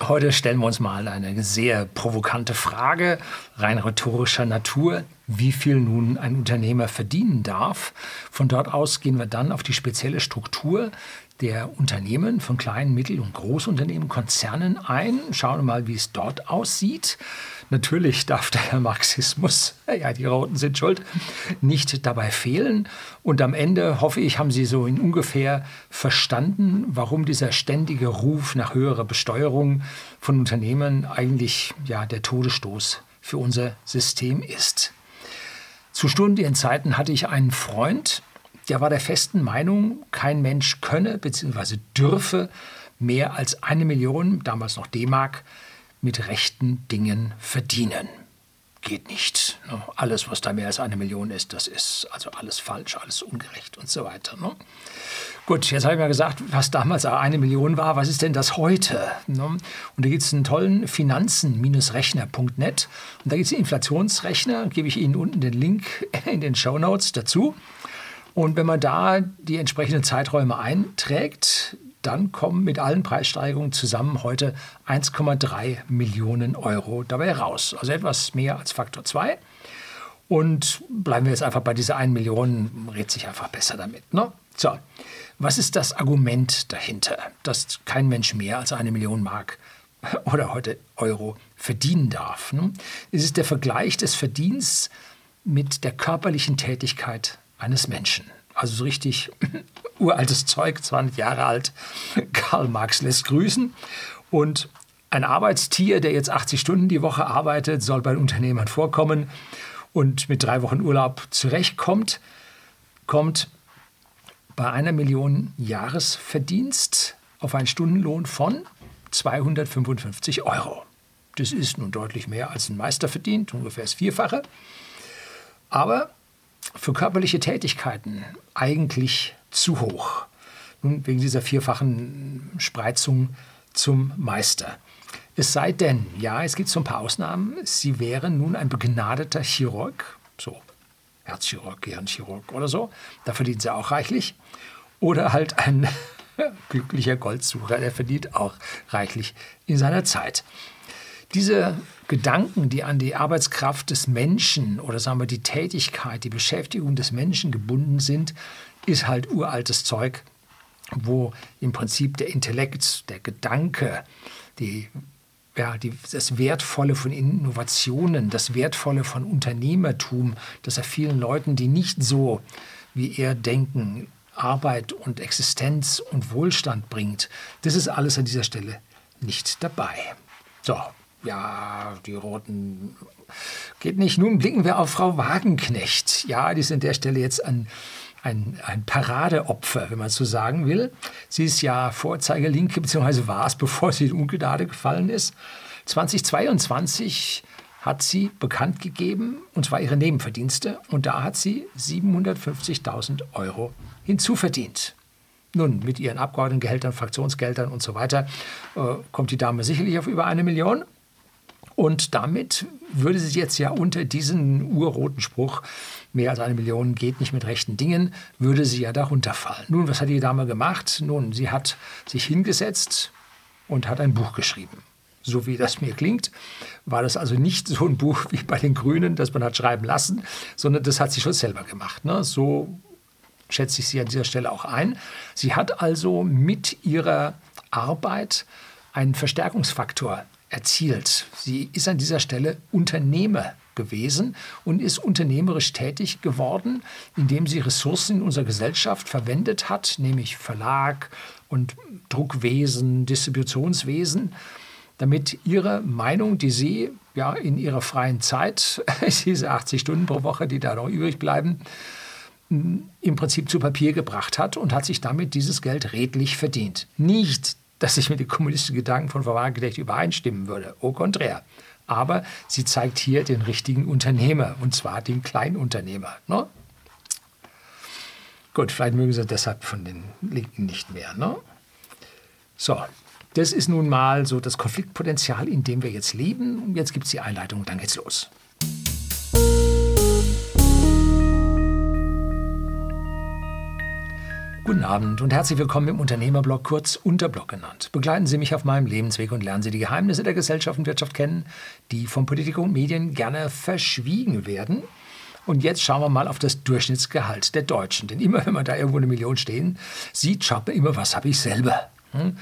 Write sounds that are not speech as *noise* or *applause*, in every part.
Heute stellen wir uns mal eine sehr provokante Frage, rein rhetorischer Natur, wie viel nun ein Unternehmer verdienen darf. Von dort aus gehen wir dann auf die spezielle Struktur der Unternehmen, von kleinen, mittel- und Großunternehmen, Konzernen ein, schauen wir mal, wie es dort aussieht. Natürlich darf der Marxismus, *laughs* ja, die Roten sind schuld, nicht dabei fehlen. Und am Ende hoffe ich, haben Sie so in ungefähr verstanden, warum dieser ständige Ruf nach höherer Besteuerung von Unternehmen eigentlich ja, der Todesstoß für unser System ist. Zu Stundenzeiten hatte ich einen Freund, der war der festen Meinung, kein Mensch könne bzw. dürfe mehr als eine Million, damals noch D-Mark, mit rechten Dingen verdienen. Geht nicht. Ne? Alles, was da mehr als eine Million ist, das ist also alles falsch, alles ungerecht und so weiter. Ne? Gut, jetzt habe ich mal gesagt, was damals eine Million war, was ist denn das heute? Ne? Und da gibt es einen tollen Finanzen-Rechner.net und da gibt es einen Inflationsrechner, gebe ich Ihnen unten den Link *laughs* in den Show Notes dazu. Und wenn man da die entsprechenden Zeiträume einträgt, dann kommen mit allen Preissteigerungen zusammen heute 1,3 Millionen Euro dabei raus. Also etwas mehr als Faktor 2. Und bleiben wir jetzt einfach bei dieser 1 Million, redet sich einfach besser damit. Ne? So, was ist das Argument dahinter, dass kein Mensch mehr als eine Million Mark *laughs* oder heute Euro verdienen darf? Ne? Es ist der Vergleich des Verdienstes mit der körperlichen Tätigkeit eines Menschen. Also so richtig uraltes Zeug, 20 Jahre alt. *laughs* Karl Marx lässt grüßen. Und ein Arbeitstier, der jetzt 80 Stunden die Woche arbeitet, soll bei Unternehmern vorkommen und mit drei Wochen Urlaub zurechtkommt, kommt bei einer Million Jahresverdienst auf einen Stundenlohn von 255 Euro. Das ist nun deutlich mehr als ein Meister verdient, ungefähr das Vierfache. Aber für körperliche Tätigkeiten eigentlich zu hoch. Nun, wegen dieser vierfachen Spreizung zum Meister. Es sei denn, ja, es gibt so ein paar Ausnahmen, Sie wären nun ein begnadeter Chirurg, so Herzchirurg, Gehirnchirurg oder so, da verdient Sie auch reichlich. Oder halt ein *laughs* glücklicher Goldsucher, der verdient auch reichlich in seiner Zeit. Diese Gedanken, die an die Arbeitskraft des Menschen oder sagen wir die Tätigkeit, die Beschäftigung des Menschen gebunden sind, ist halt uraltes Zeug, wo im Prinzip der Intellekt, der Gedanke, die, ja, die, das Wertvolle von Innovationen, das Wertvolle von Unternehmertum, das er vielen Leuten, die nicht so wie er denken, Arbeit und Existenz und Wohlstand bringt, das ist alles an dieser Stelle nicht dabei. So, ja, die Roten geht nicht. Nun blicken wir auf Frau Wagenknecht. Ja, die ist an der Stelle jetzt ein, ein, ein Paradeopfer, wenn man so sagen will. Sie ist ja Vorzeigelinke, beziehungsweise war es, *laughs* bevor sie in Ungnade gefallen ist. 2022 hat sie bekannt gegeben, und zwar ihre Nebenverdienste, und da hat sie 750.000 Euro hinzuverdient. Nun, mit ihren Abgeordnetengehältern, Fraktionsgeldern und so weiter äh, kommt die Dame sicherlich auf über eine Million. Und damit würde sie jetzt ja unter diesen urroten Spruch, mehr als eine Million geht nicht mit rechten Dingen, würde sie ja darunter fallen. Nun, was hat die Dame gemacht? Nun, sie hat sich hingesetzt und hat ein Buch geschrieben. So wie das mir klingt, war das also nicht so ein Buch wie bei den Grünen, das man hat schreiben lassen, sondern das hat sie schon selber gemacht. Ne? So schätze ich sie an dieser Stelle auch ein. Sie hat also mit ihrer Arbeit einen Verstärkungsfaktor erzielt. Sie ist an dieser Stelle Unternehmer gewesen und ist unternehmerisch tätig geworden, indem sie Ressourcen in unserer Gesellschaft verwendet hat, nämlich Verlag und Druckwesen, Distributionswesen, damit ihre Meinung, die sie ja in ihrer freien Zeit, *laughs* diese 80 Stunden pro Woche, die da noch übrig bleiben, im Prinzip zu Papier gebracht hat und hat sich damit dieses Geld redlich verdient. Nicht dass ich mit den kommunistischen Gedanken von Frau Wagenknecht übereinstimmen würde. Au contraire. Aber sie zeigt hier den richtigen Unternehmer, und zwar den Kleinunternehmer. Ne? Gut, vielleicht mögen sie deshalb von den Linken nicht mehr. Ne? So, das ist nun mal so das Konfliktpotenzial, in dem wir jetzt leben. Jetzt gibt es die Einleitung, dann geht's los. Guten Abend und herzlich willkommen im Unternehmerblog, kurz Unterblog genannt. Begleiten Sie mich auf meinem Lebensweg und lernen Sie die Geheimnisse der Gesellschaft und Wirtschaft kennen, die von Politik und Medien gerne verschwiegen werden. Und jetzt schauen wir mal auf das Durchschnittsgehalt der Deutschen. Denn immer, *laughs* wenn man da irgendwo eine Million stehen sieht, man immer, was habe ich selber. Hm?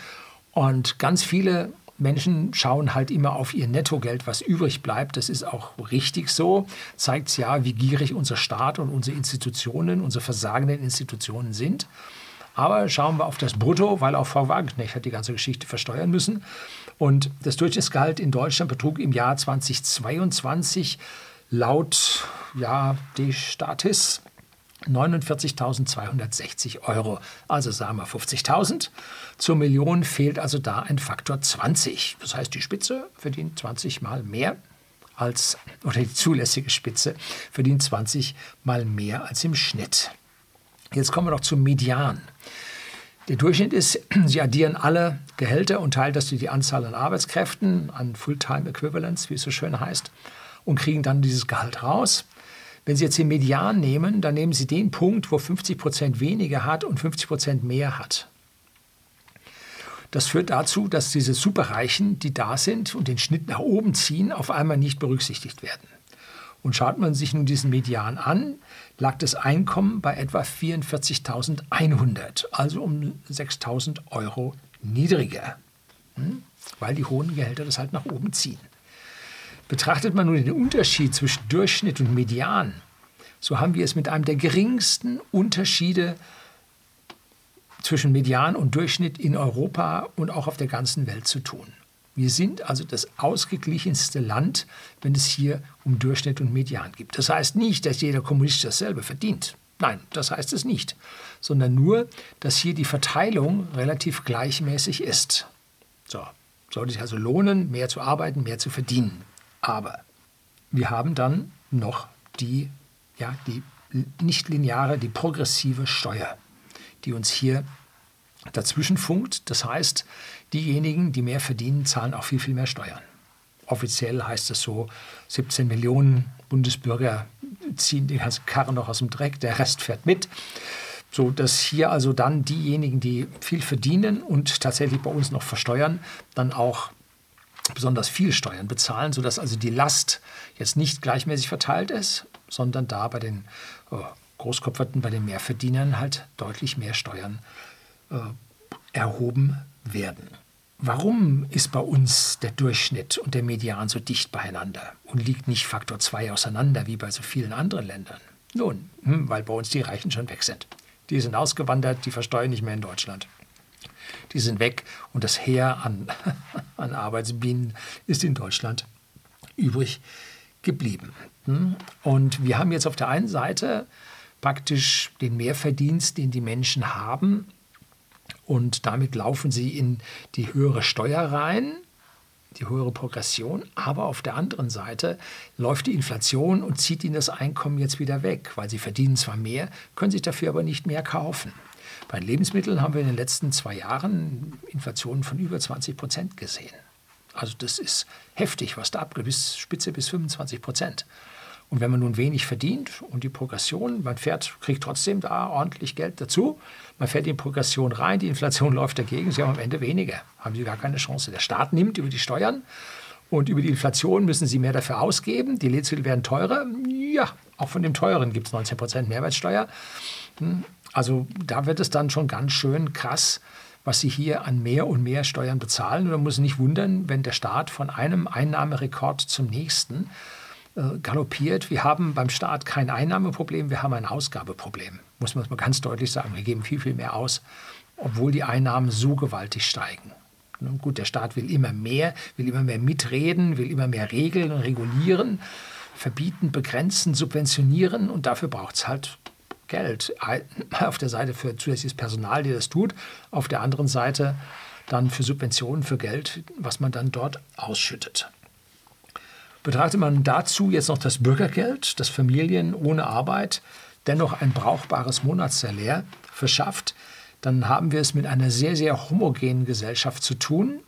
Und ganz viele Menschen schauen halt immer auf ihr Nettogeld, was übrig bleibt. Das ist auch richtig so. Zeigt ja, wie gierig unser Staat und unsere Institutionen, unsere versagenden Institutionen sind. Aber schauen wir auf das Brutto, weil auch Frau Wagenknecht hat die ganze Geschichte versteuern müssen. Und das Durchschnittsgehalt in Deutschland betrug im Jahr 2022 laut ja, die Statis 49.260 Euro. Also sagen wir 50.000. Zur Million fehlt also da ein Faktor 20. Das heißt, die Spitze verdient 20 mal mehr als, oder die zulässige Spitze verdient 20 mal mehr als im Schnitt. Jetzt kommen wir noch zum Median. Der Durchschnitt ist, *clears throat* Sie addieren alle Gehälter und teilen das durch die Anzahl an Arbeitskräften, an Fulltime Equivalents, wie es so schön heißt, und kriegen dann dieses Gehalt raus. Wenn Sie jetzt den Median nehmen, dann nehmen Sie den Punkt, wo 50 Prozent weniger hat und 50 Prozent mehr hat. Das führt dazu, dass diese Superreichen, die da sind und den Schnitt nach oben ziehen, auf einmal nicht berücksichtigt werden. Und schaut man sich nun diesen Median an, lag das Einkommen bei etwa 44.100, also um 6.000 Euro niedriger, hm? weil die hohen Gehälter das halt nach oben ziehen. Betrachtet man nun den Unterschied zwischen Durchschnitt und Median, so haben wir es mit einem der geringsten Unterschiede zwischen Median und Durchschnitt in Europa und auch auf der ganzen Welt zu tun. Wir sind also das ausgeglichenste Land, wenn es hier um Durchschnitt und Median geht. Das heißt nicht, dass jeder Kommunist dasselbe verdient. Nein, das heißt es nicht, sondern nur, dass hier die Verteilung relativ gleichmäßig ist. So, sollte sich also lohnen, mehr zu arbeiten, mehr zu verdienen. Aber wir haben dann noch die, ja, die nicht lineare, die progressive Steuer, die uns hier dazwischen funkt. Das heißt, diejenigen, die mehr verdienen, zahlen auch viel, viel mehr Steuern. Offiziell heißt es so, 17 Millionen Bundesbürger ziehen die ganze Karre noch aus dem Dreck, der Rest fährt mit. So dass hier also dann diejenigen, die viel verdienen und tatsächlich bei uns noch versteuern, dann auch besonders viel Steuern bezahlen, sodass also die Last jetzt nicht gleichmäßig verteilt ist, sondern da bei den äh, Großkopferten, bei den Mehrverdienern halt deutlich mehr Steuern äh, erhoben werden. Warum ist bei uns der Durchschnitt und der Median so dicht beieinander und liegt nicht Faktor 2 auseinander wie bei so vielen anderen Ländern? Nun, hm, weil bei uns die Reichen schon weg sind. Die sind ausgewandert, die versteuern nicht mehr in Deutschland die sind weg und das Heer an, *laughs* an Arbeitsbienen ist in Deutschland übrig geblieben. Hm? Und wir haben jetzt auf der einen Seite praktisch den Mehrverdienst, den die Menschen haben und damit laufen sie in die höhere Steuer rein, die höhere Progression, aber auf der anderen Seite läuft die Inflation und zieht ihnen das Einkommen jetzt wieder weg, weil sie verdienen zwar mehr, können sich dafür aber nicht mehr kaufen. Bei Lebensmitteln haben wir in den letzten zwei Jahren Inflationen von über 20 Prozent gesehen. Also das ist heftig, was da abgeht, bis Spitze bis 25 Prozent. Und wenn man nun wenig verdient und die Progression, man fährt, kriegt trotzdem da ordentlich Geld dazu, man fährt in Progression rein, die Inflation *laughs* läuft dagegen, sie haben am Ende weniger, haben sie gar keine Chance. Der Staat nimmt über die Steuern und über die Inflation müssen sie mehr dafür ausgeben, die Lebensmittel werden teurer, ja, auch von dem teuren gibt es 19 Prozent Mehrwertsteuer. Hm, also da wird es dann schon ganz schön krass, was sie hier an mehr und mehr Steuern bezahlen. Und man muss nicht wundern, wenn der Staat von einem Einnahmerekord zum nächsten äh, galoppiert. Wir haben beim Staat kein Einnahmeproblem, wir haben ein Ausgabeproblem. Muss man mal ganz deutlich sagen. Wir geben viel, viel mehr aus, obwohl die Einnahmen so gewaltig steigen. Nun gut, der Staat will immer mehr, will immer mehr mitreden, will immer mehr regeln und regulieren, verbieten, begrenzen, subventionieren und dafür braucht es halt Geld. Auf der Seite für zusätzliches Personal, die das tut, auf der anderen Seite dann für Subventionen, für Geld, was man dann dort ausschüttet. Betrachtet man dazu jetzt noch das Bürgergeld, das Familien ohne Arbeit dennoch ein brauchbares Monatssalär verschafft, dann haben wir es mit einer sehr, sehr homogenen Gesellschaft zu tun.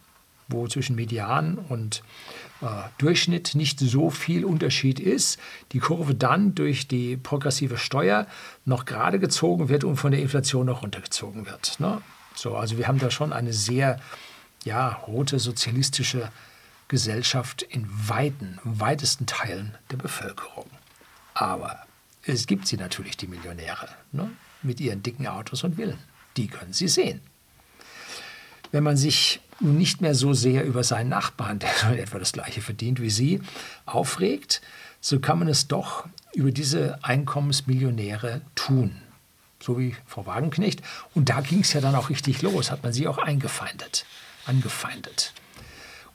Wo zwischen Median und äh, Durchschnitt nicht so viel Unterschied ist, die Kurve dann durch die progressive Steuer noch gerade gezogen wird und von der Inflation noch runtergezogen wird. Ne? So, also wir haben da schon eine sehr ja, rote sozialistische Gesellschaft in weiten, weitesten Teilen der Bevölkerung. Aber es gibt sie natürlich, die Millionäre, ne? mit ihren dicken Autos und Villen. Die können Sie sehen. Wenn man sich nun nicht mehr so sehr über seinen Nachbarn, der *laughs* etwa das gleiche verdient wie Sie, aufregt, so kann man es doch über diese Einkommensmillionäre tun. So wie Frau Wagenknecht. Und da ging es ja dann auch richtig los, hat man sie auch eingefeindet, angefeindet.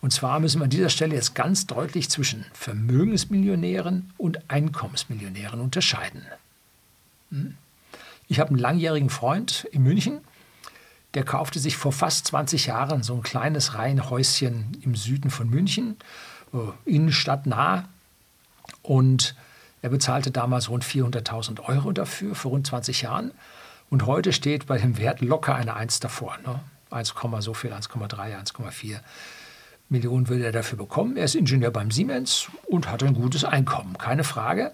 Und zwar müssen wir an dieser Stelle jetzt ganz deutlich zwischen Vermögensmillionären und Einkommensmillionären unterscheiden. Hm? Ich habe einen langjährigen Freund in München, der kaufte sich vor fast 20 Jahren so ein kleines Reihenhäuschen im Süden von München, äh, innenstadtnah. Und er bezahlte damals rund 400.000 Euro dafür, vor rund 20 Jahren. Und heute steht bei dem Wert locker eine 1 davor. Ne? 1, so viel, 1,3, 1,4 Millionen würde er dafür bekommen. Er ist Ingenieur beim Siemens und hat ein gutes Einkommen, keine Frage.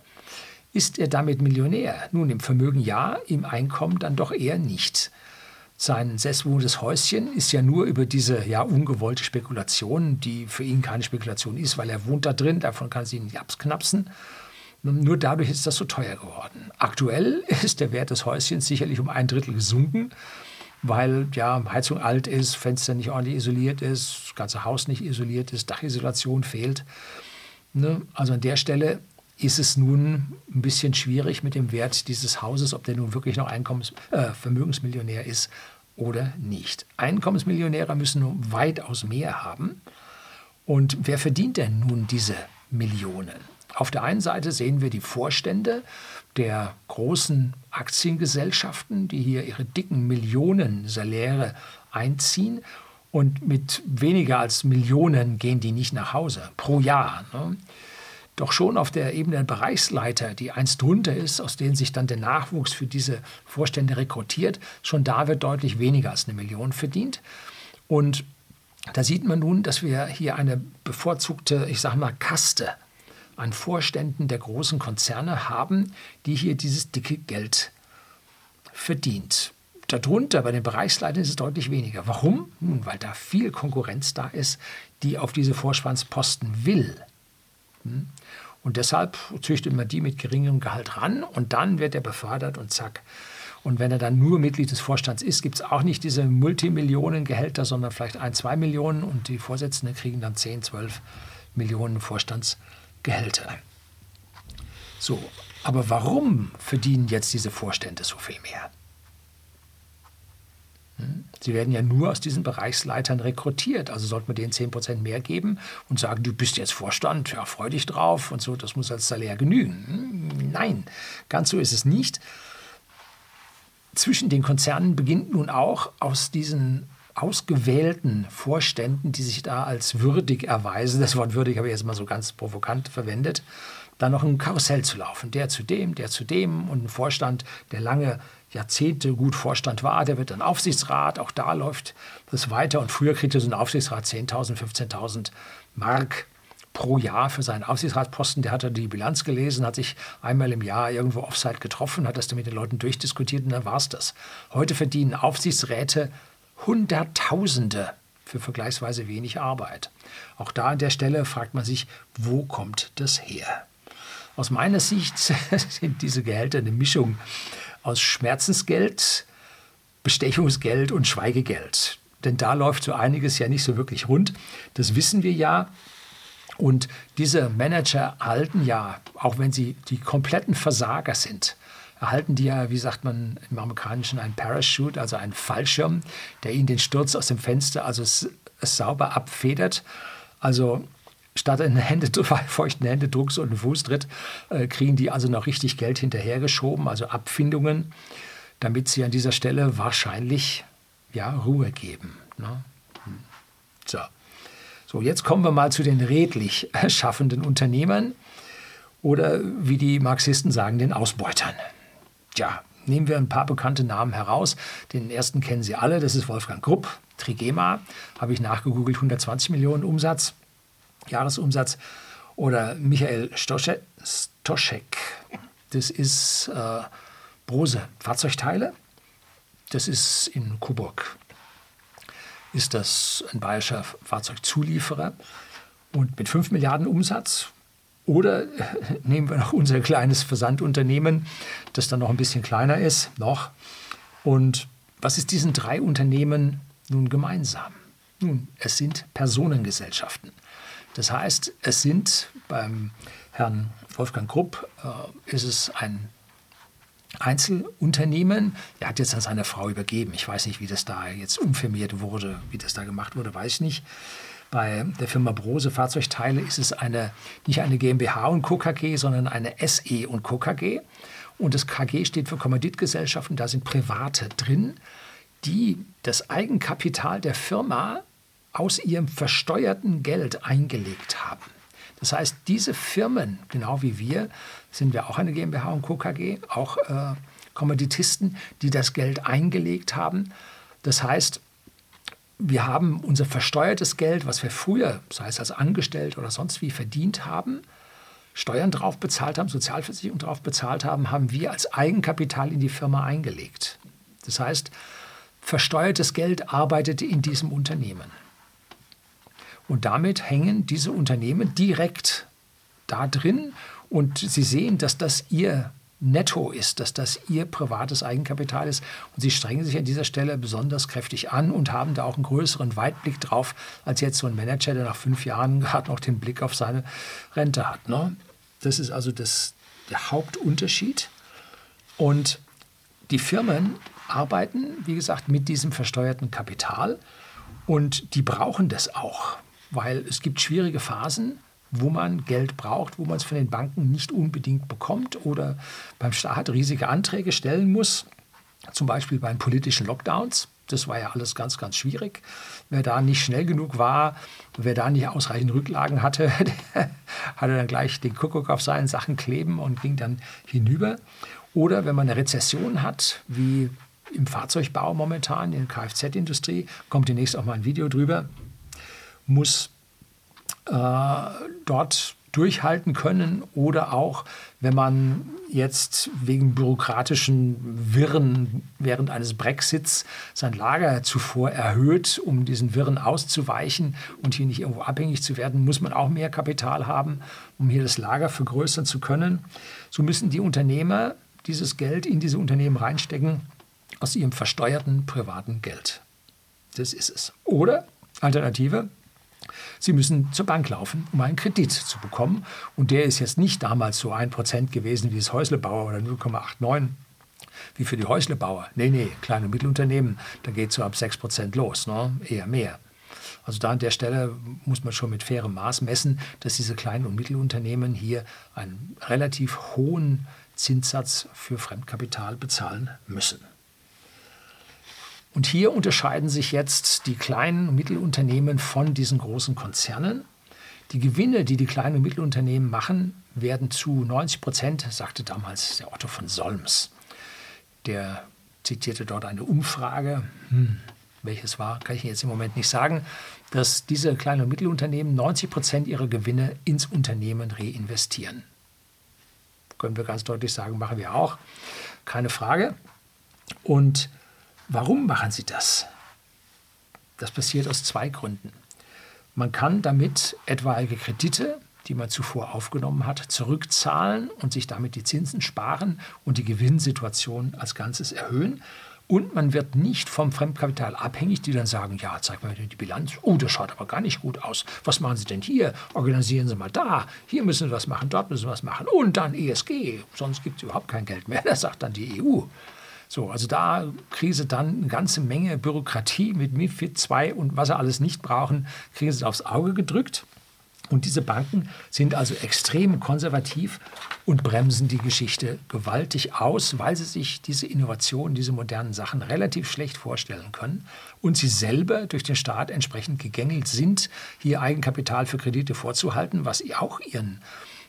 Ist er damit Millionär? Nun, im Vermögen ja, im Einkommen dann doch eher nicht. Sein selbstbewohntes Häuschen ist ja nur über diese ja ungewollte Spekulation, die für ihn keine Spekulation ist, weil er wohnt da drin, davon kann sie nicht abknapsen. Nur dadurch ist das so teuer geworden. Aktuell *laughs* ist der Wert des Häuschens sicherlich um ein Drittel gesunken, weil ja Heizung alt ist, Fenster nicht ordentlich isoliert ist, das ganze Haus nicht isoliert ist, Dachisolation fehlt. Ne? Also an der Stelle ist es nun ein bisschen schwierig mit dem Wert dieses Hauses, ob der nun wirklich noch Einkommens äh, Vermögensmillionär ist oder nicht. Einkommensmillionäre müssen nun weitaus mehr haben. Und wer verdient denn nun diese Millionen? Auf der einen Seite sehen wir die Vorstände der großen Aktiengesellschaften, die hier ihre dicken Millionen Saläre einziehen. Und mit weniger als Millionen gehen die nicht nach Hause pro Jahr. Ne? Doch schon auf der Ebene der Bereichsleiter, die eins drunter ist, aus denen sich dann der Nachwuchs für diese Vorstände rekrutiert, schon da wird deutlich weniger als eine Million verdient. Und da sieht man nun, dass wir hier eine bevorzugte, ich sage mal, Kaste an Vorständen der großen Konzerne haben, die hier dieses dicke Geld verdient. Darunter bei den Bereichsleitern ist es deutlich weniger. Warum? Nun, weil da viel Konkurrenz da ist, die auf diese Vorspannsposten will. Hm? Und deshalb züchtet man die mit geringem Gehalt ran und dann wird er befördert und zack. Und wenn er dann nur Mitglied des Vorstands ist, gibt es auch nicht diese Multimillionen-Gehälter, sondern vielleicht ein, zwei Millionen und die Vorsitzenden kriegen dann 10, 12 Millionen Vorstandsgehälter. So, aber warum verdienen jetzt diese Vorstände so viel mehr? Sie werden ja nur aus diesen Bereichsleitern rekrutiert. Also sollte man denen 10% mehr geben und sagen, du bist jetzt Vorstand, ja, freu dich drauf und so, das muss als Salär genügen. Hm? Nein, ganz so ist es nicht. Zwischen den Konzernen beginnt nun auch aus diesen ausgewählten Vorständen, die sich da als würdig erweisen, das Wort würdig habe ich jetzt mal so ganz provokant verwendet, dann noch ein Karussell zu laufen. Der zu dem, der zu dem und ein Vorstand, der lange Jahrzehnte gut Vorstand war, der wird dann Aufsichtsrat. Auch da läuft das weiter. Und früher kriegte so ein Aufsichtsrat 10.000, 15.000 Mark pro Jahr für seinen Aufsichtsratsposten. Der hatte die Bilanz gelesen, hat sich einmal im Jahr irgendwo offside getroffen, hat das dann mit den Leuten durchdiskutiert und dann war es das. Heute verdienen Aufsichtsräte Hunderttausende für vergleichsweise wenig Arbeit. Auch da an der Stelle fragt man sich, wo kommt das her? Aus meiner Sicht *laughs* sind diese Gehälter eine Mischung aus Schmerzensgeld, Bestechungsgeld und Schweigegeld. Denn da läuft so einiges ja nicht so wirklich rund. Das wissen wir ja. Und diese Manager erhalten ja, auch wenn sie die kompletten Versager sind, erhalten die ja, wie sagt man im Amerikanischen, ein Parachute, also einen Fallschirm, der ihnen den Sturz aus dem Fenster also sauber abfedert. Also statt einen Hände, *laughs* feuchten Händedrucks und einen Fußtritt äh, kriegen die also noch richtig Geld hinterhergeschoben, also Abfindungen, damit sie an dieser Stelle wahrscheinlich ja, Ruhe geben. Ne? Hm. So. so, jetzt kommen wir mal zu den redlich *laughs* schaffenden Unternehmern oder wie die Marxisten sagen, den Ausbeutern. Tja, nehmen wir ein paar bekannte Namen heraus. Den ersten kennen Sie alle, das ist Wolfgang Grupp, Trigema, habe ich nachgegoogelt, 120 Millionen Umsatz, Jahresumsatz. Oder Michael Stoschek, das ist äh, Brose Fahrzeugteile, das ist in Coburg. Ist das ein bayerischer Fahrzeugzulieferer und mit 5 Milliarden Umsatz oder *laughs* nehmen wir noch unser kleines Versandunternehmen, das dann noch ein bisschen kleiner ist, noch. Und was ist diesen drei Unternehmen nun gemeinsam? Nun, es sind Personengesellschaften. Das heißt, es sind beim Herrn Wolfgang Krupp äh, ist es ein Einzelunternehmen. Er hat jetzt an seine Frau übergeben. Ich weiß nicht, wie das da jetzt umfirmiert wurde, wie das da gemacht wurde, weiß ich nicht. Bei der Firma Brose Fahrzeugteile ist es eine, nicht eine GmbH und Co. KG, sondern eine SE und Co. KG. Und das KG steht für Kommanditgesellschaften, da sind Private drin, die das Eigenkapital der Firma aus ihrem versteuerten Geld eingelegt haben. Das heißt, diese Firmen, genau wie wir, sind wir auch eine GmbH und Co. KG, auch äh, Kommanditisten, die das Geld eingelegt haben. Das heißt, wir haben unser versteuertes Geld, was wir früher, sei es als Angestellte oder sonst wie, verdient haben, Steuern drauf bezahlt haben, Sozialversicherung drauf bezahlt haben, haben wir als Eigenkapital in die Firma eingelegt. Das heißt, versteuertes Geld arbeitete in diesem Unternehmen. Und damit hängen diese Unternehmen direkt da drin und Sie sehen, dass das Ihr netto ist, dass das ihr privates Eigenkapital ist. Und sie strengen sich an dieser Stelle besonders kräftig an und haben da auch einen größeren Weitblick drauf, als jetzt so ein Manager, der nach fünf Jahren *laughs* gerade noch den Blick auf seine Rente hat. Ne? Das ist also das, der Hauptunterschied. Und die Firmen arbeiten, wie gesagt, mit diesem versteuerten Kapital und die brauchen das auch, weil es gibt schwierige Phasen, wo man Geld braucht, wo man es von den Banken nicht unbedingt bekommt oder beim Staat riesige Anträge stellen muss, zum Beispiel bei politischen Lockdowns. Das war ja alles ganz, ganz schwierig. Wer da nicht schnell genug war, wer da nicht ausreichend Rücklagen hatte, *laughs* der hatte dann gleich den Kuckuck auf seinen Sachen kleben und ging dann hinüber. Oder wenn man eine Rezession hat, wie im Fahrzeugbau momentan, in der Kfz-Industrie, kommt demnächst auch mal ein Video drüber, muss äh, dort durchhalten können oder auch, wenn man jetzt wegen bürokratischen Wirren während eines Brexits sein Lager zuvor erhöht, um diesen Wirren auszuweichen und hier nicht irgendwo abhängig zu werden, muss man auch mehr Kapital haben, um hier das Lager vergrößern zu können. So müssen die Unternehmer dieses Geld in diese Unternehmen reinstecken aus ihrem versteuerten privaten Geld. Das ist es. Oder Alternative, Sie müssen zur Bank laufen, um einen Kredit zu bekommen. Und der ist jetzt nicht damals so ein Prozent gewesen wie das Häuslebauer oder 0,89 wie für die Häuslebauer. Nee, nee, kleine und Mittelunternehmen, da geht es so ab 6 Prozent los, ne? eher mehr. Also da an der Stelle muss man schon mit fairem Maß messen, dass diese kleinen und Mittelunternehmen hier einen relativ hohen Zinssatz für Fremdkapital bezahlen müssen. Und hier unterscheiden sich jetzt die kleinen und Mittelunternehmen von diesen großen Konzernen. Die Gewinne, die die kleinen und Mittelunternehmen machen, werden zu 90 Prozent, sagte damals der Otto von Solms. Der zitierte dort eine Umfrage, hm, welches war, kann ich jetzt im Moment nicht sagen, dass diese kleinen und Mittelunternehmen 90 Prozent ihrer Gewinne ins Unternehmen reinvestieren. Können wir ganz deutlich sagen, machen wir auch, keine Frage. Und Warum machen sie das? Das passiert aus zwei Gründen. Man kann damit etwaige Kredite, die man zuvor aufgenommen hat, zurückzahlen und sich damit die Zinsen sparen und die Gewinnsituation als Ganzes erhöhen. Und man wird nicht vom Fremdkapital abhängig, die dann sagen, ja, zeig mal die Bilanz. Oh, das schaut aber gar nicht gut aus. Was machen Sie denn hier? Organisieren Sie mal da. Hier müssen Sie was machen, dort müssen Sie was machen. Und dann ESG. Sonst gibt es überhaupt kein Geld mehr. *laughs* Das sagt dann die EU. So, also da kriegen sie dann eine ganze Menge Bürokratie mit MIFID 2 und was sie alles nicht brauchen, kriegen sie aufs Auge gedrückt. Und diese Banken sind also extrem konservativ und bremsen die Geschichte gewaltig aus, weil sie sich diese Innovationen, diese modernen Sachen relativ schlecht vorstellen können und sie selber durch den Staat entsprechend gegängelt sind, hier Eigenkapital für Kredite vorzuhalten, was auch ihren,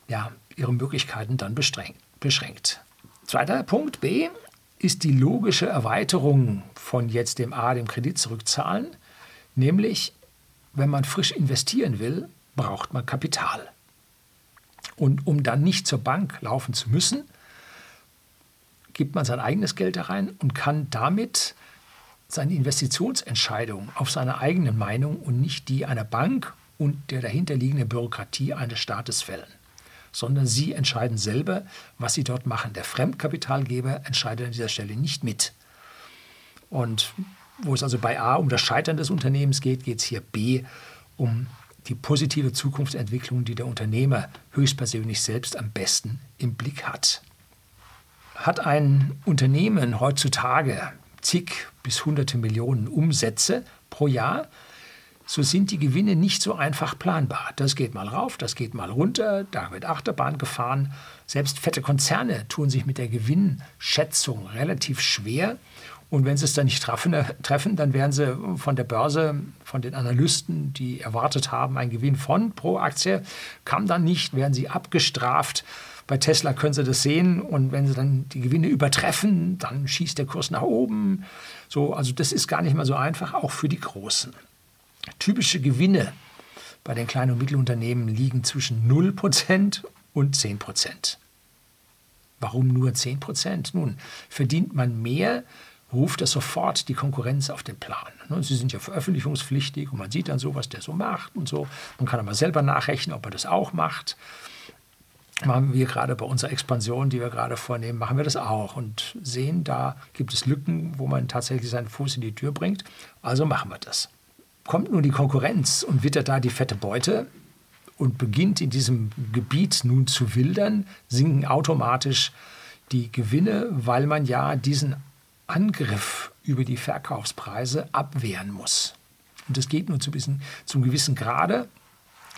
ja, ihre Möglichkeiten dann beschränkt. Zweiter Punkt B ist die logische Erweiterung von jetzt dem A, dem Kredit zurückzahlen, Nämlich, wenn man frisch investieren will, braucht man Kapital. Und um dann nicht zur Bank laufen zu müssen, gibt man sein eigenes Geld da rein und kann damit seine Investitionsentscheidung auf seine eigene Meinung und nicht die einer Bank und der dahinterliegenden Bürokratie eines Staates fällen, sondern sie entscheiden selber, was sie dort machen. Der Fremdkapitalgeber entscheidet an dieser Stelle nicht mit. Und wo es also bei A um das Scheitern des Unternehmens geht, geht es hier B um die positive Zukunftsentwicklung, die der Unternehmer höchstpersönlich selbst am besten im Blick hat. Hat ein Unternehmen heutzutage zig bis hunderte Millionen Umsätze pro Jahr, so sind die Gewinne nicht so einfach planbar. Das geht mal rauf, das geht mal runter, da wird Achterbahn gefahren. Selbst fette Konzerne tun sich mit der Gewinnschätzung relativ schwer. Und wenn sie es dann nicht treffen, treffen, dann werden sie von der Börse, von den Analysten, die erwartet haben, ein Gewinn von pro Aktie, kam dann nicht, werden sie abgestraft. Bei Tesla können Sie das sehen und wenn Sie dann die Gewinne übertreffen, dann schießt der Kurs nach oben. So, also das ist gar nicht mal so einfach, auch für die Großen. Typische Gewinne bei den kleinen und Mittelunternehmen liegen zwischen 0% und 10%. Warum nur 10%? Nun, verdient man mehr, ruft das sofort die Konkurrenz auf den Plan. Ne, sie sind ja veröffentlichungspflichtig und man sieht dann so, was der so macht und so. Man kann aber selber nachrechnen, ob er das auch macht. Machen wir gerade bei unserer Expansion, die wir gerade vornehmen, machen wir das auch und sehen, da gibt es Lücken, wo man tatsächlich seinen Fuß in die Tür bringt. Also machen wir das kommt nun die Konkurrenz und wittert da die fette Beute und beginnt in diesem Gebiet nun zu wildern, sinken automatisch die Gewinne, weil man ja diesen Angriff über die Verkaufspreise abwehren muss. Und das geht nur zu bisschen, zum gewissen Grade.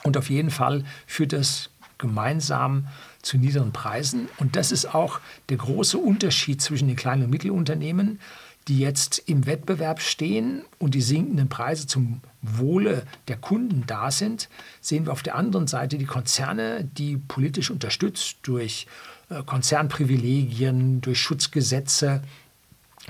Und auf jeden Fall führt das gemeinsam zu niederen Preisen. Und das ist auch der große Unterschied zwischen den kleinen und Mittelunternehmen die jetzt im Wettbewerb stehen und die sinkenden Preise zum Wohle der Kunden da sind, sehen wir auf der anderen Seite die Konzerne, die politisch unterstützt durch äh, Konzernprivilegien, durch Schutzgesetze,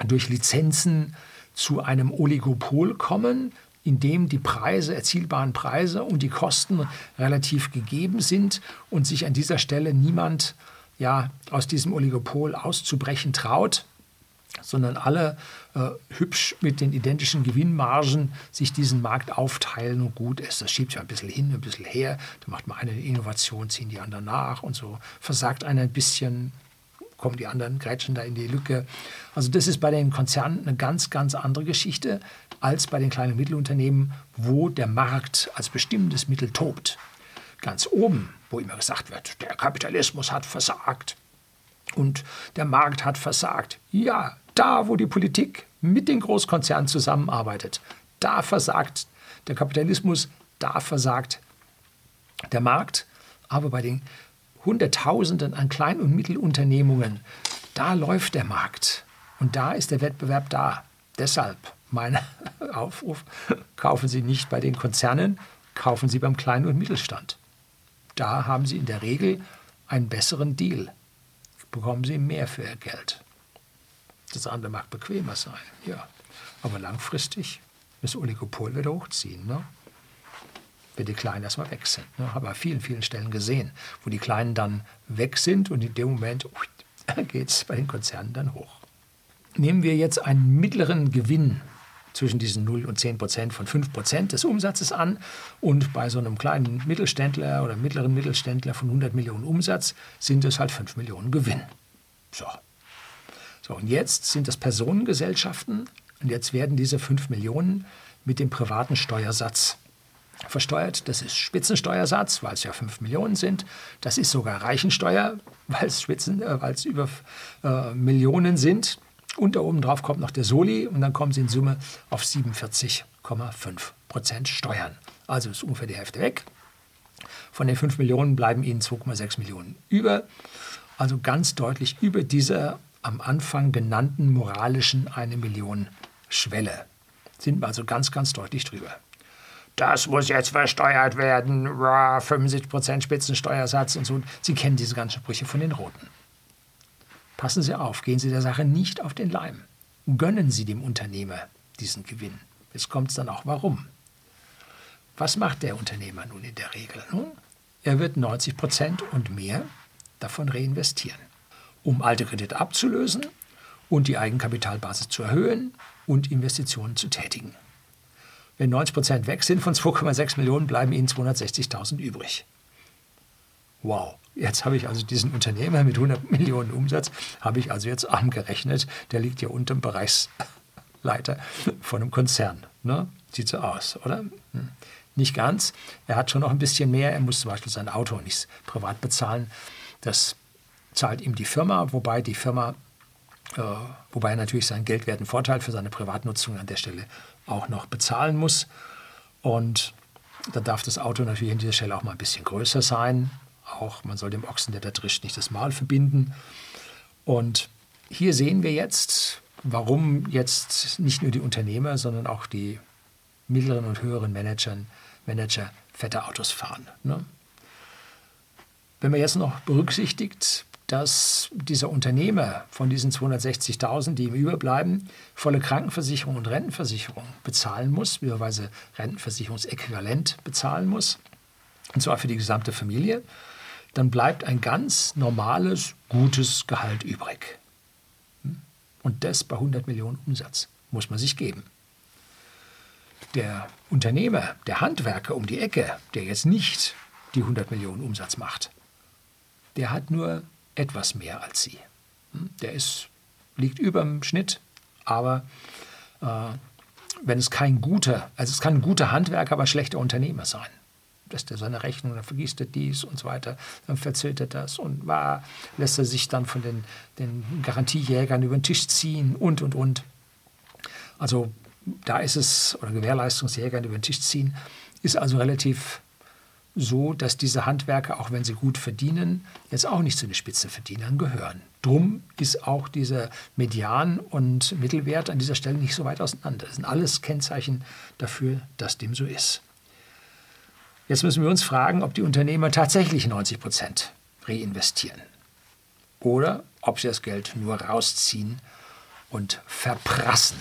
durch Lizenzen zu einem Oligopol kommen, in dem die Preise, erzielbaren Preise und die Kosten relativ gegeben sind und sich an dieser Stelle niemand ja, aus diesem Oligopol auszubrechen traut sondern alle äh, hübsch mit den identischen Gewinnmargen sich diesen Markt aufteilen und gut ist. Das schiebt ja ein bisschen hin, ein bisschen her. Da macht man eine Innovation, ziehen die anderen nach und so versagt einer ein bisschen, kommen die anderen, grätschen da in die Lücke. Also das ist bei den Konzernen eine ganz, ganz andere Geschichte als bei den kleinen und Mittelunternehmen, wo der Markt als bestimmendes Mittel tobt. Ganz oben, wo immer gesagt wird, der Kapitalismus hat versagt, und der Markt hat versagt. Ja, da, wo die Politik mit den Großkonzernen zusammenarbeitet, da versagt der Kapitalismus, da versagt der Markt. Aber bei den Hunderttausenden an Klein- und Mittelunternehmungen, da läuft der Markt. Und da ist der Wettbewerb da. Deshalb mein *laughs* Aufruf, kaufen Sie nicht bei den Konzernen, kaufen Sie beim Klein- und Mittelstand. Da haben Sie in der Regel einen besseren Deal bekommen sie mehr für ihr Geld. Das andere mag bequemer sein, ja. Aber langfristig das Oligopol wieder hochziehen. Ne? Wenn die Kleinen erstmal weg sind. Ne? Haben wir an vielen, vielen Stellen gesehen, wo die Kleinen dann weg sind und in dem Moment *laughs* geht es bei den Konzernen dann hoch. Nehmen wir jetzt einen mittleren Gewinn zwischen diesen 0 und 10 Prozent von 5 Prozent des Umsatzes an. Und bei so einem kleinen Mittelständler oder mittleren Mittelständler von 100 Millionen Umsatz sind es halt 5 Millionen Gewinn. So. So, und jetzt sind das Personengesellschaften und jetzt werden diese 5 Millionen mit dem privaten Steuersatz versteuert. Das ist Spitzensteuersatz, weil es ja 5 Millionen sind. Das ist sogar Reichensteuer, weil es, Spitzen, äh, weil es über äh, Millionen sind. Und da oben drauf kommt noch der Soli und dann kommen sie in Summe auf 47,5 Prozent Steuern. Also ist ungefähr die Hälfte weg. Von den 5 Millionen bleiben ihnen 2,6 Millionen über. Also ganz deutlich über dieser am Anfang genannten moralischen 1 Million Schwelle. Sind wir also ganz, ganz deutlich drüber. Das muss jetzt versteuert werden, 75% Spitzensteuersatz und so. Sie kennen diese ganzen Sprüche von den Roten. Passen Sie auf, gehen Sie der Sache nicht auf den Leim. Gönnen Sie dem Unternehmer diesen Gewinn. Jetzt kommt es dann auch warum. Was macht der Unternehmer nun in der Regel? Nun, er wird 90 Prozent und mehr davon reinvestieren, um alte Kredite abzulösen und die Eigenkapitalbasis zu erhöhen und Investitionen zu tätigen. Wenn 90 Prozent weg sind von 2,6 Millionen, bleiben Ihnen 260.000 übrig. Wow, jetzt habe ich also diesen Unternehmer mit 100 Millionen Umsatz, habe ich also jetzt angerechnet, der liegt ja unter dem Bereichsleiter von einem Konzern. Ne? Sieht so aus, oder? Hm. Nicht ganz. Er hat schon noch ein bisschen mehr. Er muss zum Beispiel sein Auto nicht privat bezahlen. Das zahlt ihm die Firma, wobei die Firma, äh, wobei er natürlich seinen geldwerten Vorteil für seine Privatnutzung an der Stelle auch noch bezahlen muss. Und da darf das Auto natürlich an dieser Stelle auch mal ein bisschen größer sein. Auch man soll dem Ochsen, der da drischt, nicht das Mal verbinden. Und hier sehen wir jetzt, warum jetzt nicht nur die Unternehmer, sondern auch die mittleren und höheren Managern, Manager fette Autos fahren. Ne? Wenn man jetzt noch berücksichtigt, dass dieser Unternehmer von diesen 260.000, die ihm überbleiben, volle Krankenversicherung und Rentenversicherung bezahlen muss, beziehungsweise Rentenversicherungsäquivalent bezahlen muss, und zwar für die gesamte Familie, dann bleibt ein ganz normales, gutes Gehalt übrig. Und das bei 100 Millionen Umsatz muss man sich geben. Der Unternehmer, der Handwerker um die Ecke, der jetzt nicht die 100 Millionen Umsatz macht, der hat nur etwas mehr als Sie. Hm? Der ist, liegt über dem Schnitt, aber äh, wenn es kein guter, also es kann ein guter Handwerker, aber schlechter Unternehmer sein. Dass der seine Rechnung, dann vergisst er dies und so weiter, dann verzählt er das und war, lässt er sich dann von den, den Garantiejägern über den Tisch ziehen und und und. Also da ist es, oder Gewährleistungsjägern über den Tisch ziehen, ist also relativ so, dass diese Handwerker, auch wenn sie gut verdienen, jetzt auch nicht zu den Spitzenverdienern gehören. Drum ist auch dieser Median- und Mittelwert an dieser Stelle nicht so weit auseinander. Das sind alles Kennzeichen dafür, dass dem so ist. Jetzt müssen wir uns fragen, ob die Unternehmer tatsächlich 90 Prozent reinvestieren oder ob sie das Geld nur rausziehen und verprassen.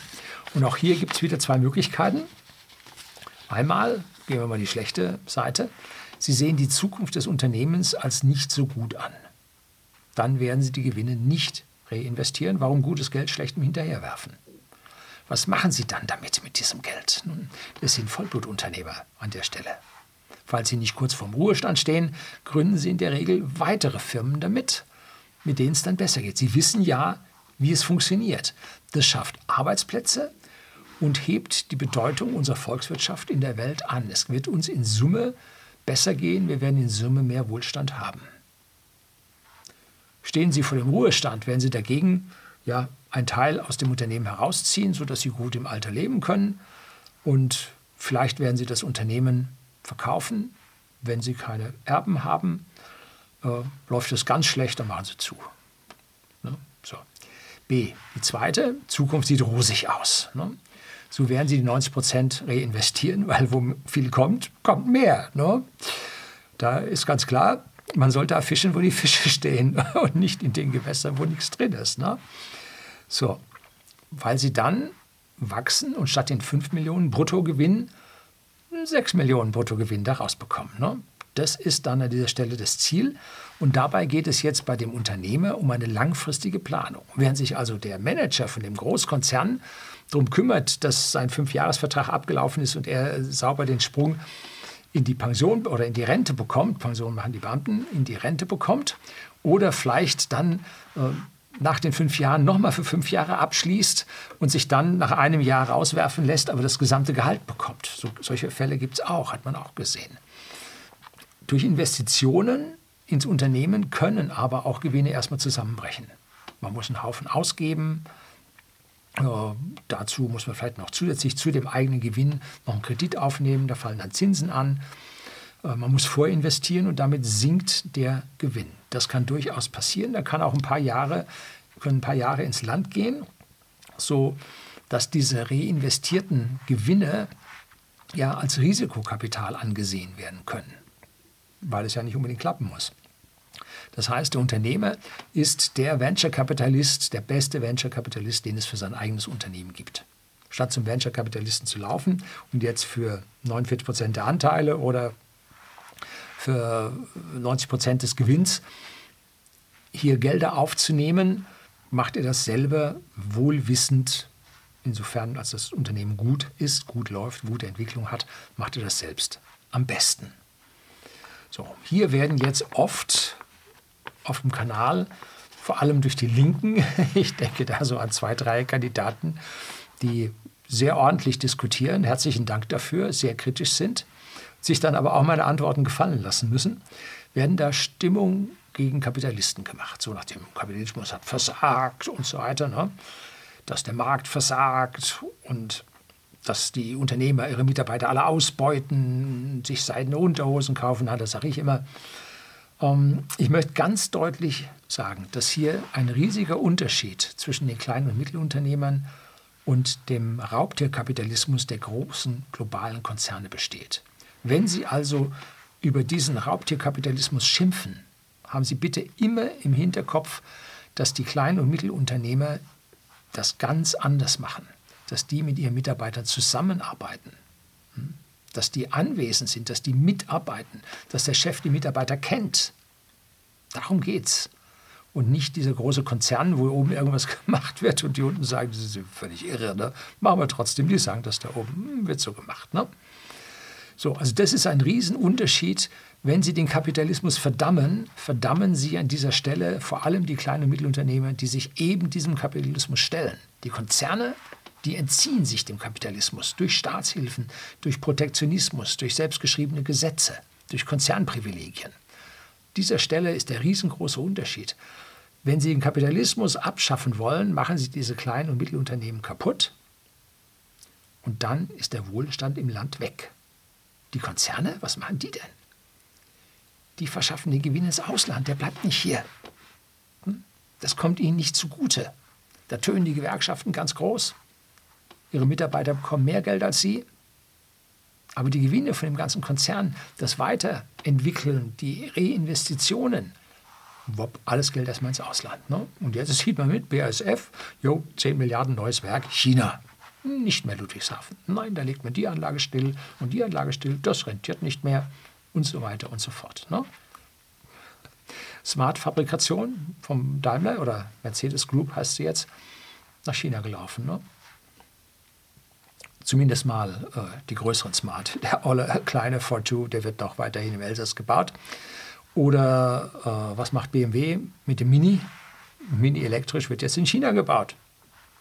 Und auch hier gibt es wieder zwei Möglichkeiten. Einmal, gehen wir mal die schlechte Seite, Sie sehen die Zukunft des Unternehmens als nicht so gut an. Dann werden Sie die Gewinne nicht reinvestieren. Warum gutes Geld schlechtem hinterherwerfen? Was machen Sie dann damit, mit diesem Geld? Nun, das sind Vollblutunternehmer an der Stelle. Falls Sie nicht kurz vorm Ruhestand stehen, gründen Sie in der Regel weitere Firmen damit, mit denen es dann besser geht. Sie wissen ja, wie es funktioniert. Das schafft Arbeitsplätze, und hebt die Bedeutung unserer Volkswirtschaft in der Welt an. Es wird uns in Summe besser gehen, wir werden in Summe mehr Wohlstand haben. Stehen Sie vor dem Ruhestand, werden Sie dagegen ja, einen Teil aus dem Unternehmen herausziehen, sodass Sie gut im Alter leben können und vielleicht werden Sie das Unternehmen verkaufen. Wenn Sie keine Erben haben, äh, läuft es ganz schlecht, dann machen Sie zu. Ne? So. B. Die zweite, Zukunft sieht rosig aus. Ne? So werden sie die 90 Prozent reinvestieren, weil wo viel kommt, kommt mehr. Ne? Da ist ganz klar, man soll da fischen, wo die Fische *laughs* stehen und nicht in den Gewässern, wo nichts drin ist. Ne? So, weil sie dann wachsen und statt den 5 Millionen Bruttogewinn 6 Millionen Bruttogewinn daraus bekommen. Ne? Das ist dann an dieser Stelle das Ziel. Und dabei geht es jetzt bei dem Unternehmer um eine langfristige Planung. Während sich also der Manager von dem Großkonzern darum kümmert, dass sein Fünfjahresvertrag abgelaufen ist und er sauber den Sprung in die Pension oder in die Rente bekommt, Pension machen die Beamten, in die Rente bekommt oder vielleicht dann äh, nach den fünf Jahren nochmal für fünf Jahre abschließt und sich dann nach einem Jahr rauswerfen lässt, aber das gesamte Gehalt bekommt. So, solche Fälle gibt es auch, hat man auch gesehen. Durch Investitionen ins Unternehmen können aber auch Gewinne erstmal zusammenbrechen. Man muss einen Haufen ausgeben, dazu muss man vielleicht noch zusätzlich zu dem eigenen Gewinn noch einen Kredit aufnehmen, da fallen dann Zinsen an. Äh, man muss vorinvestieren und damit sinkt der Gewinn. Das kann durchaus passieren. Da kann auch ein paar Jahre, können ein paar Jahre ins Land gehen, so dass diese reinvestierten Gewinne ja als Risikokapital angesehen werden können, weil es ja nicht unbedingt klappen muss. Das heißt, der Unternehmer ist der Venture-Kapitalist, der beste Venture-Kapitalist, den es für sein eigenes Unternehmen gibt. statt zum Venture-Kapitalisten zu laufen und jetzt für 49 Prozent der Anteile oder für 90 Prozent des Gewinns hier Gelder aufzunehmen, macht er dasselbe wohlwissend, insofern als das Unternehmen gut ist, gut läuft, gute Entwicklung hat, macht er das selbst am besten. So, hier werden jetzt oft auf dem Kanal, vor allem durch die Linken, *laughs* ich denke da so an zwei, drei Kandidaten, die sehr ordentlich diskutieren, herzlichen Dank dafür, sehr kritisch sind, sich dann aber auch meine Antworten gefallen lassen müssen, werden da Stimmung gegen Kapitalisten gemacht. So nach dem Kapitalismus hat versagt und so weiter. Ne? Dass der Markt versagt und dass die Unternehmer ihre Mitarbeiter alle ausbeuten, sich seidene Unterhosen kaufen, das sage ich immer. Ähm, ich möchte ganz deutlich sagen, dass hier ein riesiger Unterschied zwischen den kleinen und Mittelunternehmern und dem Raubtierkapitalismus der großen globalen Konzerne besteht. Wenn Sie also über diesen Raubtierkapitalismus schimpfen, haben Sie bitte immer im Hinterkopf, dass die kleinen und Mittelunternehmer das ganz anders machen, dass die mit ihren Mitarbeitern zusammenarbeiten, hm? Dass die anwesend sind, dass die mitarbeiten, dass der Chef die Mitarbeiter kennt. Darum geht's. Und nicht dieser große Konzern, wo oben irgendwas *laughs* gemacht wird und die unten sagen, das ist völlig irre. Ne? Machen wir trotzdem, die sagen das da oben, hm, wird so gemacht. Ne? So, also das ist ein Riesenunterschied. Wenn Sie den Kapitalismus verdammen, verdammen Sie an dieser Stelle vor allem die kleinen und Mittelunternehmen, die sich eben diesem Kapitalismus stellen. Die Konzerne, die entziehen sich dem Kapitalismus durch Staatshilfen, durch Protektionismus, durch selbstgeschriebene Gesetze, durch Konzernprivilegien. Dieser Stelle ist der riesengroße Unterschied. Wenn Sie den Kapitalismus abschaffen wollen, machen Sie diese kleinen und Mittelunternehmen kaputt und dann ist der Wohlstand im Land weg. Die Konzerne, was machen die denn? Die verschaffen den Gewinn ins Ausland, der bleibt nicht hier. Hm? Das kommt ihnen nicht zugute. Da tönen die Gewerkschaften ganz groß. Ihre Mitarbeiter bekommen mehr Geld als sie. Aber die Gewinne von dem ganzen Konzern, das Weiterentwickeln, die Reinvestitionen, wopp, alles Geld erstmal ins Ausland. Ne? Und jetzt sieht man mit, BASF, jo, 10 Milliarden neues Werk, China nicht mehr Ludwigshafen. Nein, da legt man die Anlage still und die Anlage still, das rentiert nicht mehr und so weiter und so fort. Ne? Smart-Fabrikation vom Daimler oder Mercedes Group heißt sie jetzt, nach China gelaufen. Ne? Zumindest mal äh, die größeren Smart. Der olle kleine Fortwo, der wird noch weiterhin im Elsass gebaut. Oder äh, was macht BMW mit dem Mini? Mini elektrisch wird jetzt in China gebaut.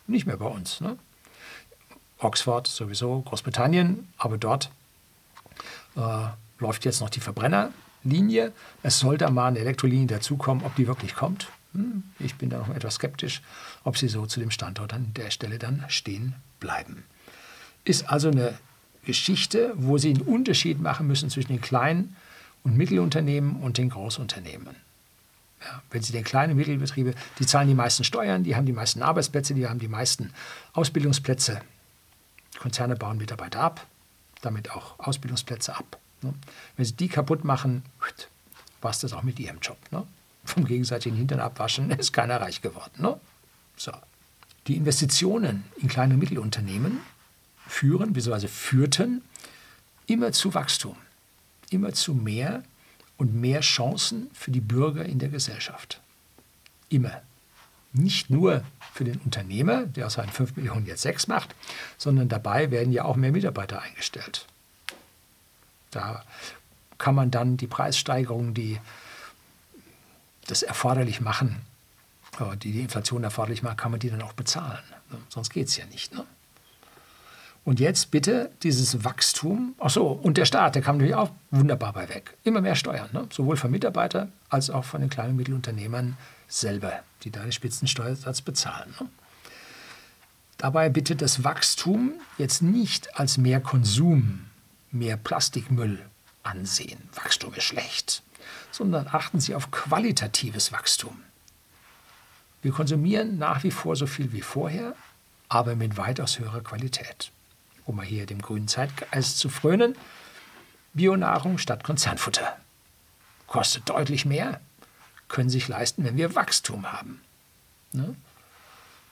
Nicht mehr bei uns. Ne? Oxford sowieso, Großbritannien, aber dort äh, läuft jetzt noch die Verbrennerlinie. Es soll da mal eine Elektrolinie dazukommen, ob die wirklich kommt. Hm, ich bin da noch etwas skeptisch, ob sie so zu dem Standort an der Stelle dann stehen bleiben. Ist also eine Geschichte, wo Sie einen Unterschied machen müssen zwischen den kleinen und Mittelunternehmen und den Großunternehmen. Ja, wenn Sie den kleinen Mittelbetriebe, die zahlen die meisten Steuern, die haben die meisten Arbeitsplätze, die haben die meisten Ausbildungsplätze, Konzerne bauen Mitarbeiter ab, damit auch Ausbildungsplätze ab. Ne? Wenn sie die kaputt machen, war es das auch mit ihrem Job. Ne? Vom gegenseitigen Hintern abwaschen *laughs* ist keiner reich geworden. Ne? So. Die Investitionen in kleine und Mittelunternehmen führen, bzw. führten immer zu Wachstum, immer zu mehr und mehr Chancen für die Bürger in der Gesellschaft. Immer nicht nur für den Unternehmer, der aus seinen 5 Millionen jetzt 6 macht, sondern dabei werden ja auch mehr Mitarbeiter eingestellt. Da kann man dann die Preissteigerungen, die das erforderlich machen, äh, die die Inflation erforderlich machen, kann man die dann auch bezahlen. Sonst geht es ja nicht. Ne? Und jetzt bitte dieses Wachstum, ach so, und der Staat, der kam natürlich auch wunderbar bei weg. Immer mehr Steuern, ne? sowohl von Mitarbeitern als auch von den kleinen und Mittelunternehmern selber, die da den Spitzensteuersatz bezahlen. Ne? Dabei bitte das Wachstum jetzt nicht als mehr Konsum, mehr Plastikmüll ansehen. Wachstum ist schlecht, sondern achten Sie auf qualitatives Wachstum. Wir konsumieren nach wie vor so viel wie vorher, aber mit weitaus höherer Qualität. Um mal hier dem grünen Zeitgeist zu frönen, Bionahrung statt Konzernfutter. Kostet deutlich mehr, können sich leisten, wenn wir Wachstum haben. Ne?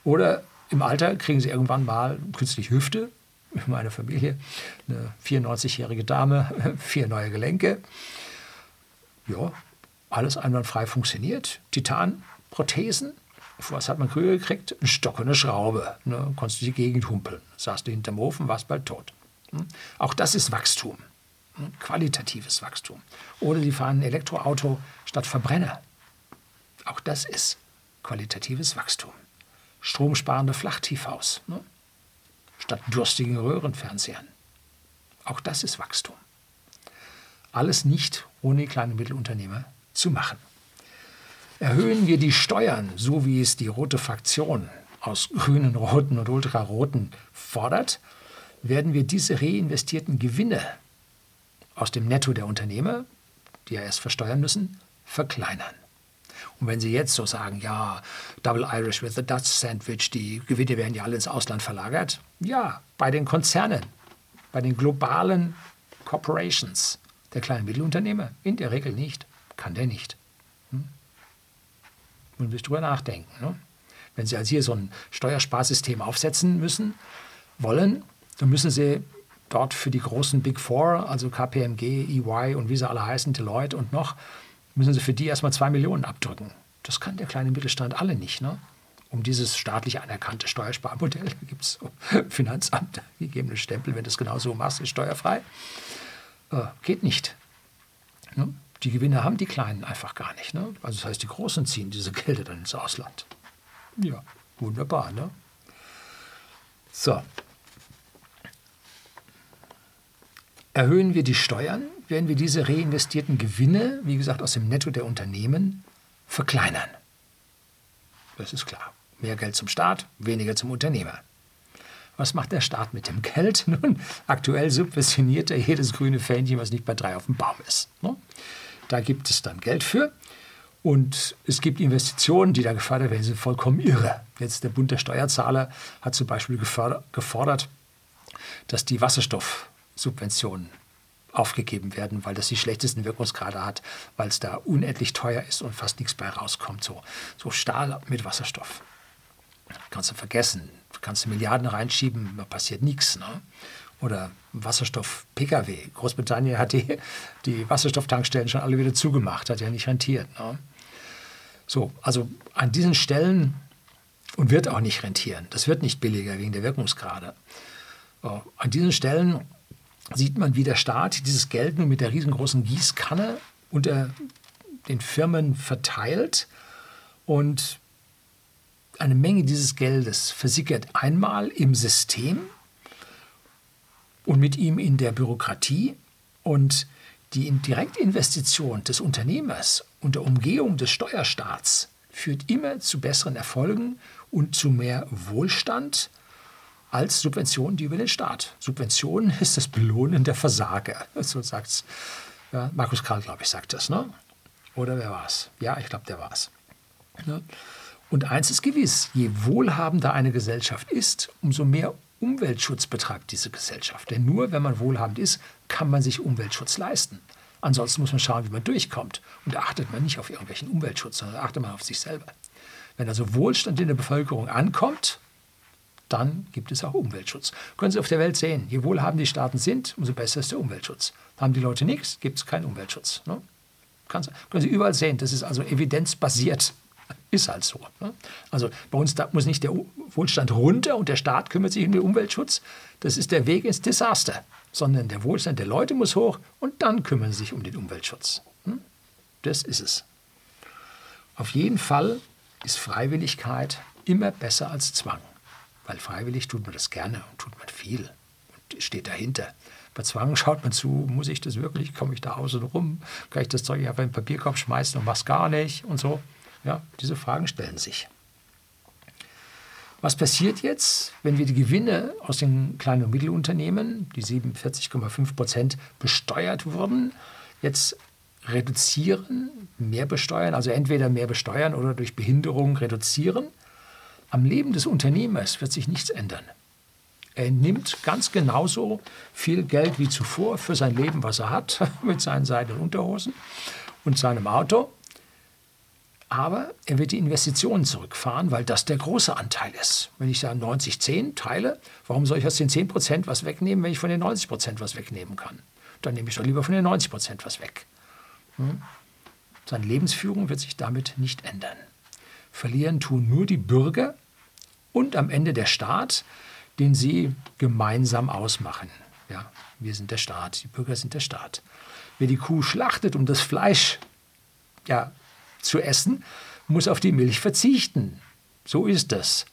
Oder im Alter kriegen sie irgendwann mal künstliche Hüfte. *laughs* Meine Familie, eine 94-jährige Dame, *laughs* vier neue Gelenke. Ja, alles einwandfrei funktioniert. Titanprothesen. Was hat man früher gekriegt? Ein Stock und eine Schraube. Ne? Konntest du die Gegend humpeln. Saß du hinterm Ofen, warst bald tot. Hm? Auch das ist Wachstum. Hm? Qualitatives Wachstum. Oder sie fahren ein Elektroauto statt Verbrenner. Auch das ist qualitatives Wachstum. Stromsparende Flach-TVs ne? statt durstigen Röhrenfernsehern. Auch das ist Wachstum. Alles nicht ohne die kleinen Mittelunternehmer zu machen. Erhöhen wir die Steuern, so wie es die rote Fraktion aus Grünen, Roten und Ultraroten fordert, werden wir diese reinvestierten Gewinne aus dem Netto der Unternehmer, die ja erst versteuern müssen, verkleinern. Und wenn Sie jetzt so sagen, ja, Double Irish with a Dutch Sandwich, die Gewinne werden ja alle ins Ausland verlagert, ja, bei den Konzernen, bei den globalen Corporations, der kleinen Mittelunternehmer, in der Regel nicht, kann der nicht. Müssen Sie drüber nachdenken. Ne? Wenn Sie also hier so ein Steuersparsystem aufsetzen müssen, wollen, dann müssen Sie dort für die großen Big Four, also KPMG, EY und wie sie alle heißen, Deloitte und noch, müssen Sie für die erstmal zwei Millionen abdrücken. Das kann der kleine Mittelstand alle nicht. Ne? Um dieses staatlich anerkannte Steuersparmodell gibt es *laughs* Finanzamt gegebene Stempel, wenn du es genau so machst, ist steuerfrei. Äh, geht nicht. Ne? Die Gewinne haben die Kleinen einfach gar nicht. Ne? Also das heißt, die Großen ziehen diese Gelder dann ins Ausland. Ja, wunderbar. Ne? So. Erhöhen wir die Steuern, werden wir diese reinvestierten Gewinne, wie gesagt, aus dem Netto der Unternehmen verkleinern. Das ist klar. Mehr Geld zum Staat, weniger zum Unternehmer. Was macht der Staat mit dem Geld? *laughs* Nun, aktuell subventioniert er jedes grüne Fähnchen, was nicht bei drei auf dem Baum ist. Ne? Da gibt es dann Geld für. Und es gibt Investitionen, die da gefördert werden, sind vollkommen irre. Jetzt der Bund der Steuerzahler hat zum Beispiel gefordert, dass die Wasserstoffsubventionen aufgegeben werden, weil das die schlechtesten Wirkungsgrade hat, weil es da unendlich teuer ist und fast nichts bei rauskommt. So, so Stahl mit Wasserstoff. Kannst du vergessen. Kannst du Milliarden reinschieben, da passiert nichts. Ne? Oder Wasserstoff-Pkw. Großbritannien hat die, die Wasserstofftankstellen schon alle wieder zugemacht, hat ja nicht rentiert. Ne? So, also an diesen Stellen und wird auch nicht rentieren. Das wird nicht billiger wegen der Wirkungsgrade. So, an diesen Stellen sieht man, wie der Staat dieses Geld nun mit der riesengroßen Gießkanne unter den Firmen verteilt und eine Menge dieses Geldes versickert einmal im System und mit ihm in der Bürokratie und die Direktinvestition des Unternehmers unter Umgehung des Steuerstaats führt immer zu besseren Erfolgen und zu mehr Wohlstand als Subventionen, die über den Staat. Subventionen *laughs* ist das Belohnen der Versager. So sagt ja, Markus Karl, glaube ich, sagt das. Ne? Oder wer war es? Ja, ich glaube, der war es. Ne? Und eins ist gewiss, je wohlhabender eine Gesellschaft ist, umso mehr Umweltschutz betreibt diese Gesellschaft. Denn nur wenn man wohlhabend ist, kann man sich Umweltschutz leisten. Ansonsten muss man schauen, wie man durchkommt. Und da achtet man nicht auf irgendwelchen Umweltschutz, sondern achtet man auf sich selber. Wenn also Wohlstand in der Bevölkerung ankommt, dann gibt es auch Umweltschutz. Können Sie auf der Welt sehen, je wohlhabender die Staaten sind, umso besser ist der Umweltschutz. Haben die Leute nichts, gibt es keinen Umweltschutz. Ne? können Sie überall sehen, das ist also evidenzbasiert. Ist halt so. Ne? Also bei uns muss nicht der Wohlstand runter und der Staat kümmert sich um den Umweltschutz. Das ist der Weg ins Desaster. Sondern der Wohlstand der Leute muss hoch und dann kümmern sie sich um den Umweltschutz. Hm? Das ist es. Auf jeden Fall ist Freiwilligkeit immer besser als Zwang. Weil freiwillig tut man das gerne und tut man viel und steht dahinter. Bei Zwang schaut man zu, muss ich das wirklich, komme ich da außen rum, kann ich das Zeug einfach in den Papierkorb schmeißen und mach's gar nicht und so. Ja, diese Fragen stellen sich. Was passiert jetzt, wenn wir die Gewinne aus den kleinen und Mittelunternehmen, die 47,5 Prozent besteuert wurden, jetzt reduzieren, mehr besteuern, also entweder mehr besteuern oder durch Behinderung reduzieren? Am Leben des Unternehmers wird sich nichts ändern. Er nimmt ganz genauso viel Geld wie zuvor für sein Leben, was er hat, *laughs* mit seinen seidenen Unterhosen und seinem Auto. Aber er wird die Investitionen zurückfahren, weil das der große Anteil ist. Wenn ich da 90-10 teile, warum soll ich aus den 10% was wegnehmen, wenn ich von den 90% was wegnehmen kann? Dann nehme ich doch lieber von den 90% was weg. Hm? Seine Lebensführung wird sich damit nicht ändern. Verlieren tun nur die Bürger und am Ende der Staat, den sie gemeinsam ausmachen. Ja, wir sind der Staat, die Bürger sind der Staat. Wer die Kuh schlachtet, um das Fleisch ja, zu essen, muss auf die Milch verzichten. So ist das.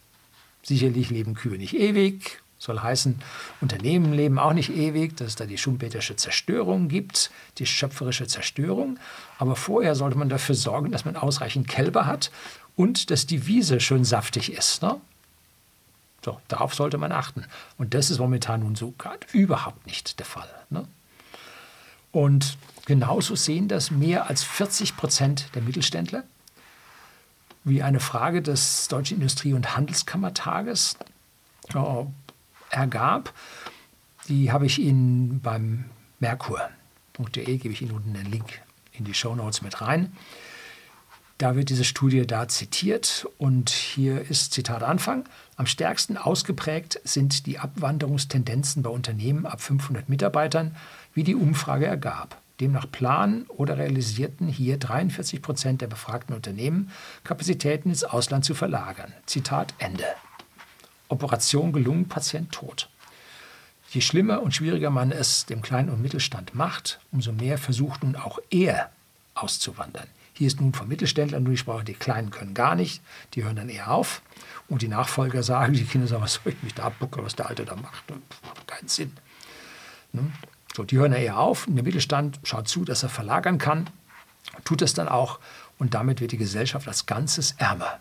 Sicherlich leben Kühe nicht ewig, soll heißen, Unternehmen leben auch nicht ewig, dass es da die schumpeterische Zerstörung gibt, die schöpferische Zerstörung. Aber vorher sollte man dafür sorgen, dass man ausreichend Kälber hat und dass die Wiese schön saftig ist. Ne? So, darauf sollte man achten. Und das ist momentan nun so gerade überhaupt nicht der Fall. Ne? Und genauso sehen das mehr als 40 Prozent der Mittelständler, wie eine Frage des Deutschen Industrie- und Handelskammertages äh, ergab. Die habe ich Ihnen beim Merkur.de, gebe ich Ihnen unten den Link in die Show Notes mit rein. Da wird diese Studie da zitiert und hier ist Zitat Anfang. Am stärksten ausgeprägt sind die Abwanderungstendenzen bei Unternehmen ab 500 Mitarbeitern, wie die Umfrage ergab. Demnach planen oder realisierten hier 43 Prozent der befragten Unternehmen, Kapazitäten ins Ausland zu verlagern. Zitat Ende. Operation gelungen, Patient tot. Je schlimmer und schwieriger man es dem Klein- und Mittelstand macht, umso mehr versucht nun auch er auszuwandern. Hier ist nun vom Mittelständler nur die Sprache, die Kleinen können gar nicht, die hören dann eher auf. Und die Nachfolger sagen, die Kinder sagen, was soll ich mich da abbuckeln, was der Alte da macht? Keinen Sinn. So, die hören eher auf. Und der Mittelstand schaut zu, dass er verlagern kann, tut es dann auch. Und damit wird die Gesellschaft als Ganzes ärmer.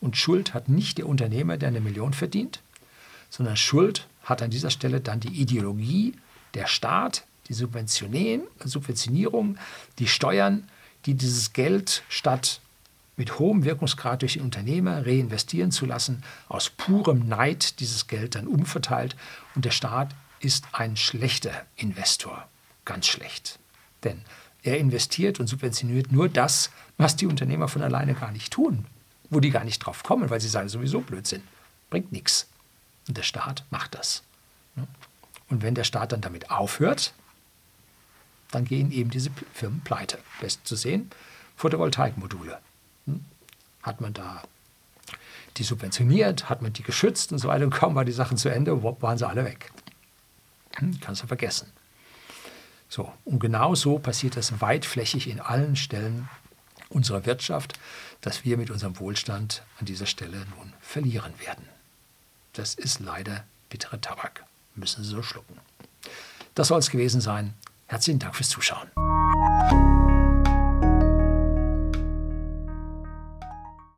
Und Schuld hat nicht der Unternehmer, der eine Million verdient, sondern Schuld hat an dieser Stelle dann die Ideologie, der Staat, die Subventionierung, die Steuern, die dieses Geld statt mit hohem Wirkungsgrad durch den Unternehmer reinvestieren zu lassen, aus purem Neid dieses Geld dann umverteilt. Und der Staat ist ein schlechter Investor, ganz schlecht. Denn er investiert und subventioniert nur das, was die Unternehmer von alleine gar nicht tun, wo die gar nicht drauf kommen, weil sie sagen, sowieso Blödsinn, bringt nichts. Und der Staat macht das. Und wenn der Staat dann damit aufhört, dann gehen eben diese Firmen pleite. Best zu sehen, Photovoltaikmodule. Hm? Hat man da die subventioniert, hat man die geschützt und so weiter und kaum war die Sache zu Ende, waren sie alle weg. Kannst du vergessen. So, und genau so passiert das weitflächig in allen Stellen unserer Wirtschaft, dass wir mit unserem Wohlstand an dieser Stelle nun verlieren werden. Das ist leider bittere Tabak. Müssen Sie so schlucken. Das soll es gewesen sein. Herzlichen Dank fürs Zuschauen.